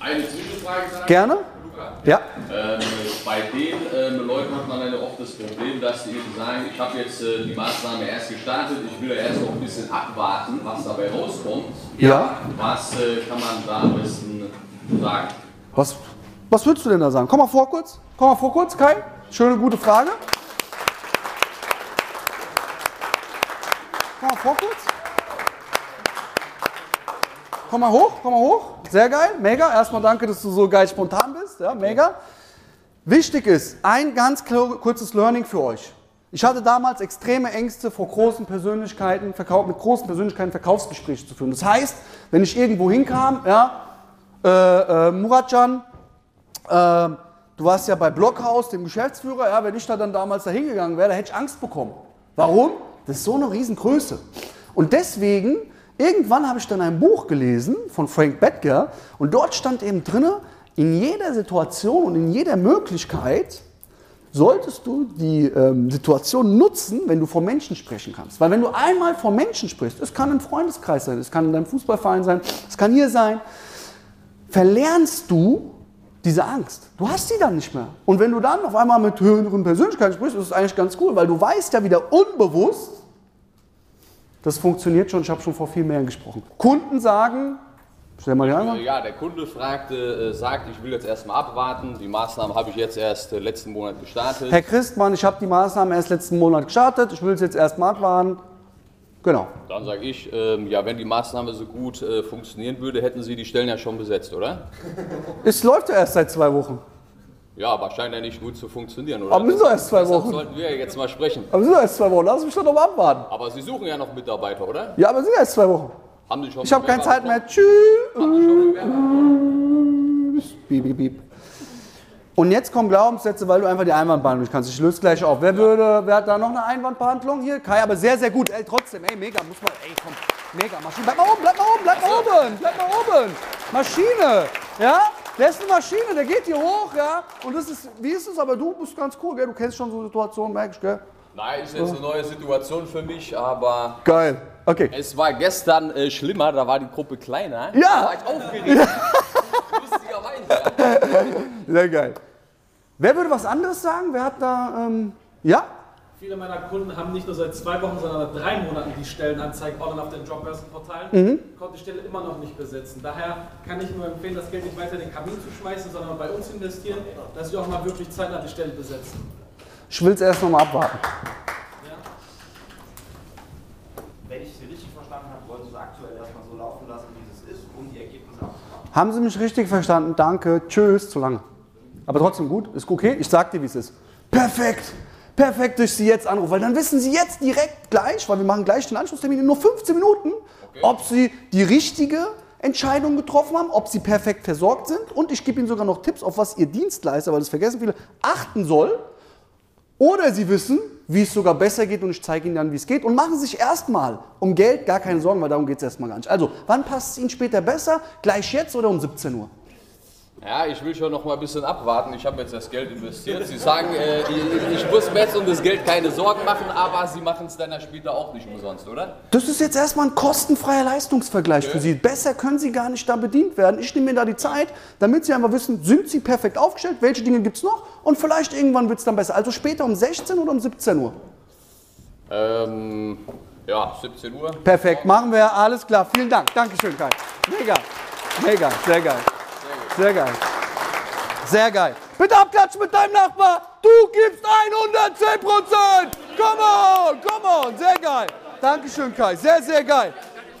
Eine Zwischenfrage kann Gerne? Ja. Ähm, bei den ähm, Leuten hat man dann oft das Problem, dass die eben sagen, ich habe jetzt äh, die Maßnahme erst gestartet, ich will ja erst noch ein bisschen abwarten, was dabei rauskommt. Ja. Was äh, kann man da am besten sagen? Was, was würdest du denn da sagen? Komm mal vor kurz. Komm mal vor kurz, Kai. Schöne, gute Frage. Komm mal vor kurz. Komm mal hoch, komm mal hoch. Sehr geil, mega. Erstmal danke, dass du so geil spontan bist. Ja, mega. Wichtig ist, ein ganz kurzes Learning für euch. Ich hatte damals extreme Ängste vor großen Persönlichkeiten, mit großen Persönlichkeiten Verkaufsgespräche zu führen. Das heißt, wenn ich irgendwo hinkam, ja, äh, äh, Muratcan, äh, du warst ja bei Blockhaus, dem Geschäftsführer, ja, wenn ich da dann damals da hingegangen wäre, da hätte ich Angst bekommen. Warum? Das ist so eine Riesengröße. Und deswegen, irgendwann habe ich dann ein Buch gelesen von Frank Bettger und dort stand eben drinne, in jeder Situation und in jeder Möglichkeit solltest du die ähm, Situation nutzen, wenn du vor Menschen sprechen kannst. Weil wenn du einmal vor Menschen sprichst, es kann ein Freundeskreis sein, es kann in deinem Fußballverein sein, es kann hier sein, verlernst du diese Angst. Du hast sie dann nicht mehr. Und wenn du dann auf einmal mit höheren Persönlichkeiten sprichst, ist es eigentlich ganz cool, weil du weißt ja wieder unbewusst, das funktioniert schon, ich habe schon vor viel mehr gesprochen. Kunden sagen, stell mal die einmal. Äh, Ja, der Kunde fragte, äh, sagt, ich will jetzt erstmal abwarten. Die Maßnahmen habe ich jetzt erst äh, letzten Monat gestartet. Herr Christmann, ich habe die Maßnahmen erst letzten Monat gestartet, ich will es jetzt erstmal abwarten. Genau. Dann sage ich, ähm, ja, wenn die Maßnahme so gut äh, funktionieren würde, hätten Sie die Stellen ja schon besetzt, oder? Es läuft ja erst seit zwei Wochen. Ja, aber scheint ja nicht gut zu funktionieren, oder? Aber müssen doch erst zwei Deshalb Wochen. sollten wir ja jetzt mal sprechen. Aber sind doch erst zwei Wochen, lass mich doch noch mal abwarten. Aber Sie suchen ja noch Mitarbeiter, oder? Ja, aber sind erst zwei Wochen. Haben Sie schon Ich habe keine Zeit mehr. Tschüss. Piep, piep, piep. Und jetzt kommen Glaubenssätze, weil du einfach die Einwandbehandlung nicht kannst. Ich löse gleich auf. Wer würde, wer hat da noch eine Einwandbehandlung hier? Kai, aber sehr, sehr gut. Ey, trotzdem, ey, mega, muss man, ey, komm, mega, Maschine. Bleib mal oben, bleib mal oben, bleib mal oben, bleib mal oben. Maschine, ja? Der ist eine Maschine, der geht hier hoch, ja? Und das ist, wie ist es, aber du bist ganz cool, gell? Du kennst schon so Situationen, merk ich, gell? Nein, ist jetzt eine neue Situation für mich, aber Geil. Okay. es war gestern äh, schlimmer, da war die Gruppe kleiner. Ja. Da war ich aufgeregt. Lustigerweise. Sehr geil. Wer würde was anderes sagen? Wer hat da, ähm, ja? Viele meiner Kunden haben nicht nur seit zwei Wochen, sondern seit drei Monaten die Stellenanzeigen online auf den Jobbörsenportalen, Mhm. konnte die Stelle immer noch nicht besetzen. Daher kann ich nur empfehlen, das Geld nicht weiter in den Kamin zu schmeißen, sondern bei uns investieren, dass wir auch mal wirklich zeitnah die Stellen besetzen. Ich will es erst noch mal abwarten. Wenn ich Sie richtig verstanden habe, wollen Sie es aktuell erstmal so laufen lassen, wie es ist, um die Ergebnisse abzuwarten. Haben Sie mich richtig verstanden? Danke. Tschüss. Zu lange. Aber trotzdem gut. Ist okay. Ich sag dir, wie es ist. Perfekt. Perfekt, dass ich Sie jetzt anrufe. Weil dann wissen Sie jetzt direkt gleich, weil wir machen gleich den Anschlusstermin in nur 15 Minuten, ob Sie die richtige Entscheidung getroffen haben, ob Sie perfekt versorgt sind. Und ich gebe Ihnen sogar noch Tipps, auf was Ihr Dienstleister, weil das vergessen viele, achten soll. Oder Sie wissen, wie es sogar besser geht und ich zeige Ihnen dann, wie es geht. Und machen Sie sich erstmal um Geld gar keine Sorgen, weil darum geht es erstmal gar nicht. Also, wann passt es Ihnen später besser? Gleich jetzt oder um 17 Uhr? Ja, ich will schon noch mal ein bisschen abwarten. Ich habe jetzt das Geld investiert. Sie sagen, äh, ich, ich muss mir jetzt um das Geld keine Sorgen machen, aber Sie machen es dann später auch nicht umsonst, oder? Das ist jetzt erstmal ein kostenfreier Leistungsvergleich für Sie. Besser können Sie gar nicht da bedient werden. Ich nehme mir da die Zeit, damit Sie einfach wissen, sind Sie perfekt aufgestellt, welche Dinge gibt es noch und vielleicht irgendwann wird es dann besser. Also später um 16 oder um 17 Uhr. Ähm, ja, 17 Uhr. Perfekt, machen wir. Alles klar. Vielen Dank. Dankeschön, Kai. Mega. Mega. Sehr geil. Sehr geil. Sehr geil. Bitte abklatschen mit deinem Nachbar. Du gibst 110 Prozent. Come on, come on. Sehr geil. Dankeschön, Kai. Sehr, sehr geil.